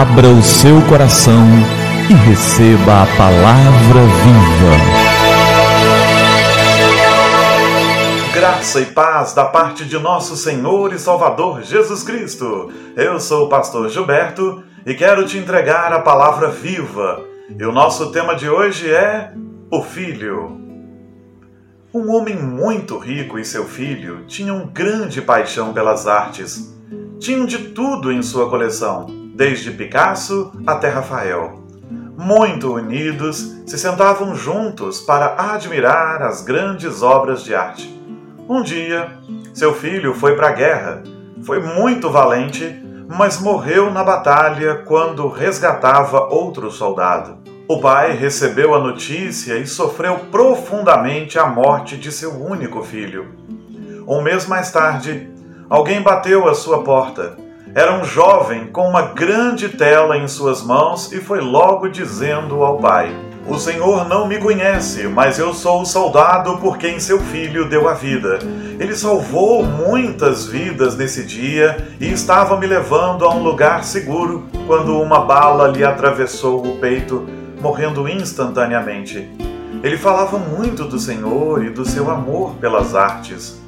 Abra o seu coração e receba a palavra viva. Graça e paz da parte de nosso Senhor e Salvador Jesus Cristo. Eu sou o pastor Gilberto e quero te entregar a palavra viva. E o nosso tema de hoje é o Filho. Um homem muito rico e seu filho tinham grande paixão pelas artes. Tinham de tudo em sua coleção desde Picasso até Rafael. Muito unidos, se sentavam juntos para admirar as grandes obras de arte. Um dia, seu filho foi para a guerra. Foi muito valente, mas morreu na batalha quando resgatava outro soldado. O pai recebeu a notícia e sofreu profundamente a morte de seu único filho. Um mês mais tarde, alguém bateu à sua porta era um jovem com uma grande tela em suas mãos e foi logo dizendo ao pai: O Senhor não me conhece, mas eu sou o soldado por quem seu filho deu a vida. Ele salvou muitas vidas nesse dia e estava me levando a um lugar seguro quando uma bala lhe atravessou o peito, morrendo instantaneamente. Ele falava muito do Senhor e do seu amor pelas artes.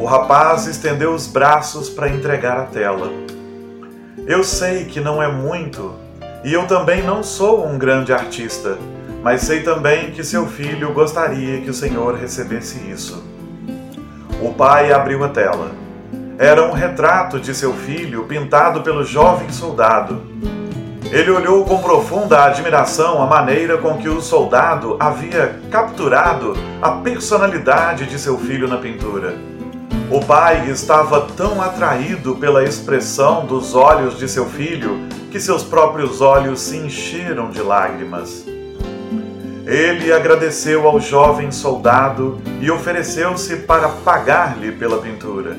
O rapaz estendeu os braços para entregar a tela. Eu sei que não é muito, e eu também não sou um grande artista, mas sei também que seu filho gostaria que o Senhor recebesse isso. O pai abriu a tela. Era um retrato de seu filho pintado pelo jovem soldado. Ele olhou com profunda admiração a maneira com que o soldado havia capturado a personalidade de seu filho na pintura. O pai estava tão atraído pela expressão dos olhos de seu filho que seus próprios olhos se encheram de lágrimas. Ele agradeceu ao jovem soldado e ofereceu-se para pagar-lhe pela pintura.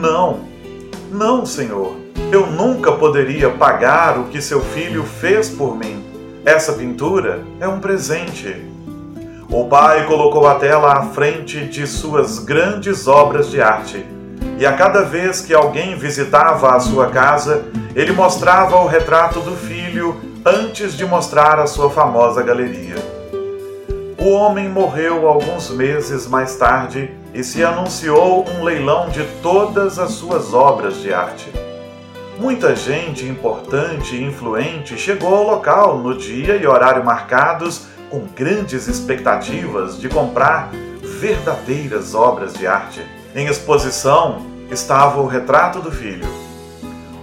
Não, não, senhor, eu nunca poderia pagar o que seu filho fez por mim. Essa pintura é um presente. O pai colocou a tela à frente de suas grandes obras de arte, e a cada vez que alguém visitava a sua casa, ele mostrava o retrato do filho antes de mostrar a sua famosa galeria. O homem morreu alguns meses mais tarde e se anunciou um leilão de todas as suas obras de arte. Muita gente importante e influente chegou ao local no dia e horário marcados com grandes expectativas de comprar verdadeiras obras de arte. Em exposição estava o retrato do filho.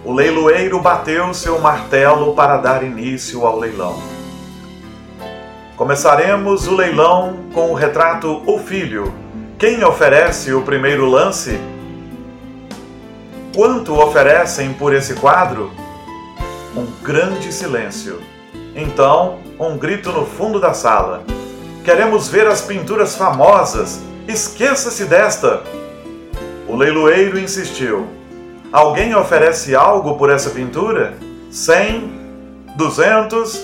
O leiloeiro bateu seu martelo para dar início ao leilão. Começaremos o leilão com o retrato O Filho. Quem oferece o primeiro lance? Quanto oferecem por esse quadro? Um grande silêncio. Então, um grito no fundo da sala. Queremos ver as pinturas famosas. Esqueça-se desta. O leiloeiro insistiu. Alguém oferece algo por essa pintura? Cem? Duzentos?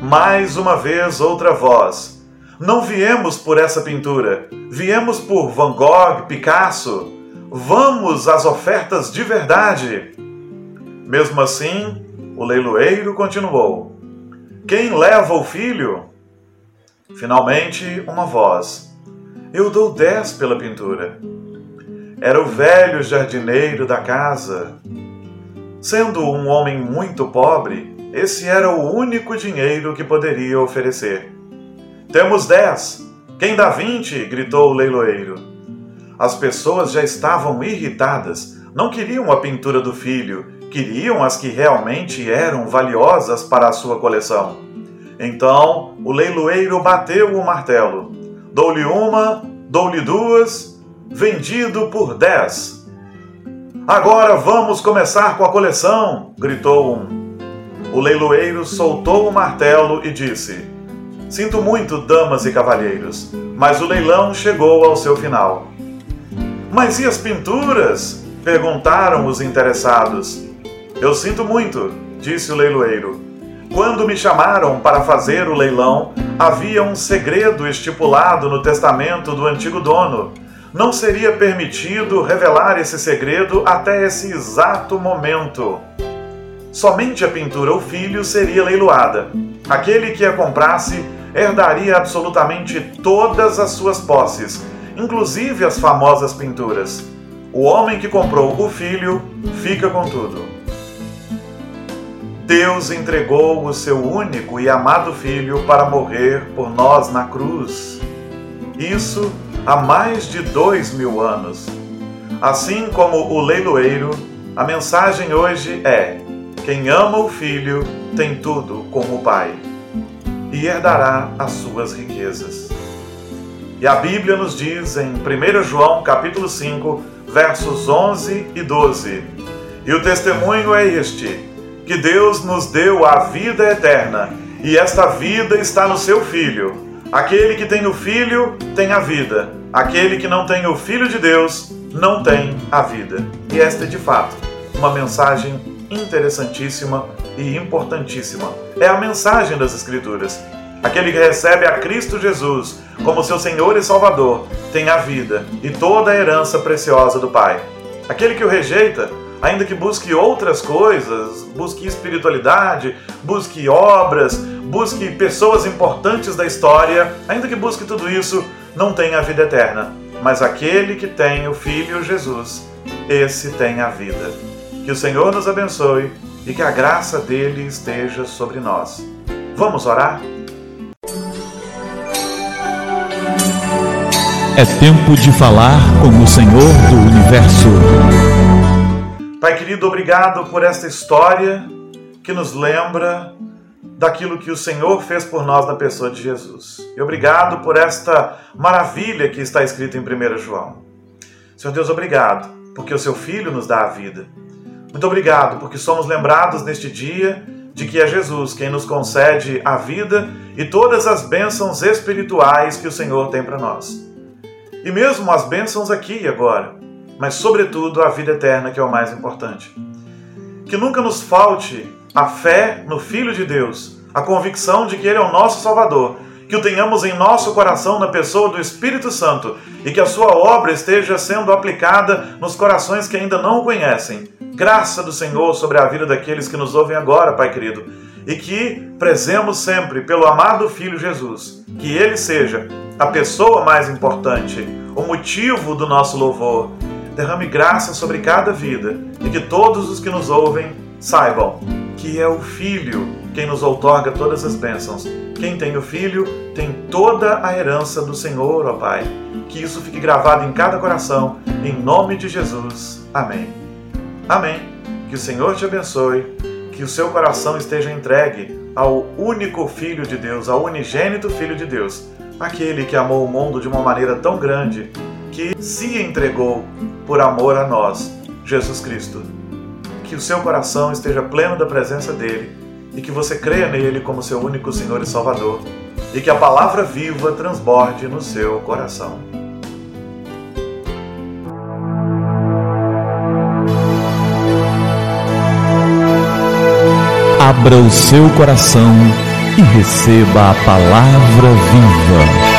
Mais uma vez outra voz. Não viemos por essa pintura, viemos por Van Gogh, Picasso. Vamos às ofertas de verdade. Mesmo assim, o leiloeiro continuou: Quem leva o filho? Finalmente, uma voz: Eu dou dez pela pintura. Era o velho jardineiro da casa. Sendo um homem muito pobre, esse era o único dinheiro que poderia oferecer. Temos dez. Quem dá vinte? gritou o leiloeiro. As pessoas já estavam irritadas, não queriam a pintura do filho queriam as que realmente eram valiosas para a sua coleção. Então o leiloeiro bateu o martelo. Dou-lhe uma, dou-lhe duas, vendido por dez. Agora vamos começar com a coleção, gritou um. O leiloeiro soltou o martelo e disse: Sinto muito, damas e cavalheiros, mas o leilão chegou ao seu final. Mas e as pinturas? perguntaram os interessados. Eu sinto muito, disse o leiloeiro. Quando me chamaram para fazer o leilão, havia um segredo estipulado no testamento do antigo dono. Não seria permitido revelar esse segredo até esse exato momento. somente a pintura ou filho seria leiloada. Aquele que a comprasse herdaria absolutamente todas as suas posses, inclusive as famosas pinturas. O homem que comprou o filho fica com tudo. Deus entregou o seu único e amado filho para morrer por nós na cruz. Isso há mais de dois mil anos. Assim como o leiloeiro, a mensagem hoje é: quem ama o filho tem tudo como o pai e herdará as suas riquezas. E a Bíblia nos diz em 1 João capítulo 5, versos 11 e 12: E o testemunho é este: que Deus nos deu a vida eterna, e esta vida está no seu Filho. Aquele que tem o Filho tem a vida, aquele que não tem o Filho de Deus não tem a vida. E esta é de fato uma mensagem interessantíssima e importantíssima. É a mensagem das Escrituras. Aquele que recebe a Cristo Jesus como seu Senhor e Salvador tem a vida e toda a herança preciosa do Pai. Aquele que o rejeita, ainda que busque outras coisas, busque espiritualidade, busque obras, busque pessoas importantes da história, ainda que busque tudo isso, não tem a vida eterna. Mas aquele que tem o Filho Jesus, esse tem a vida. Que o Senhor nos abençoe e que a graça dele esteja sobre nós. Vamos orar? É tempo de falar com o Senhor do Universo. Pai querido, obrigado por esta história que nos lembra daquilo que o Senhor fez por nós na pessoa de Jesus. E obrigado por esta maravilha que está escrita em 1 João. Senhor Deus, obrigado, porque o seu Filho nos dá a vida. Muito obrigado, porque somos lembrados neste dia de que é Jesus quem nos concede a vida e todas as bênçãos espirituais que o Senhor tem para nós e mesmo as bênçãos aqui e agora, mas sobretudo a vida eterna, que é o mais importante. Que nunca nos falte a fé no Filho de Deus, a convicção de que Ele é o nosso Salvador, que o tenhamos em nosso coração na pessoa do Espírito Santo e que a sua obra esteja sendo aplicada nos corações que ainda não o conhecem. Graça do Senhor sobre a vida daqueles que nos ouvem agora, Pai querido, e que prezemos sempre pelo amado Filho Jesus, que Ele seja a pessoa mais importante, o motivo do nosso louvor. Derrame graça sobre cada vida e que todos os que nos ouvem saibam que é o Filho quem nos outorga todas as bênçãos. Quem tem o Filho tem toda a herança do Senhor, ó Pai. Que isso fique gravado em cada coração, em nome de Jesus. Amém. Amém. Que o Senhor te abençoe, que o seu coração esteja entregue ao único Filho de Deus, ao unigênito Filho de Deus aquele que amou o mundo de uma maneira tão grande que se entregou por amor a nós, Jesus Cristo. Que o seu coração esteja pleno da presença dele e que você creia nele como seu único Senhor e Salvador e que a palavra viva transborde no seu coração. Abra o seu coração e receba a palavra viva.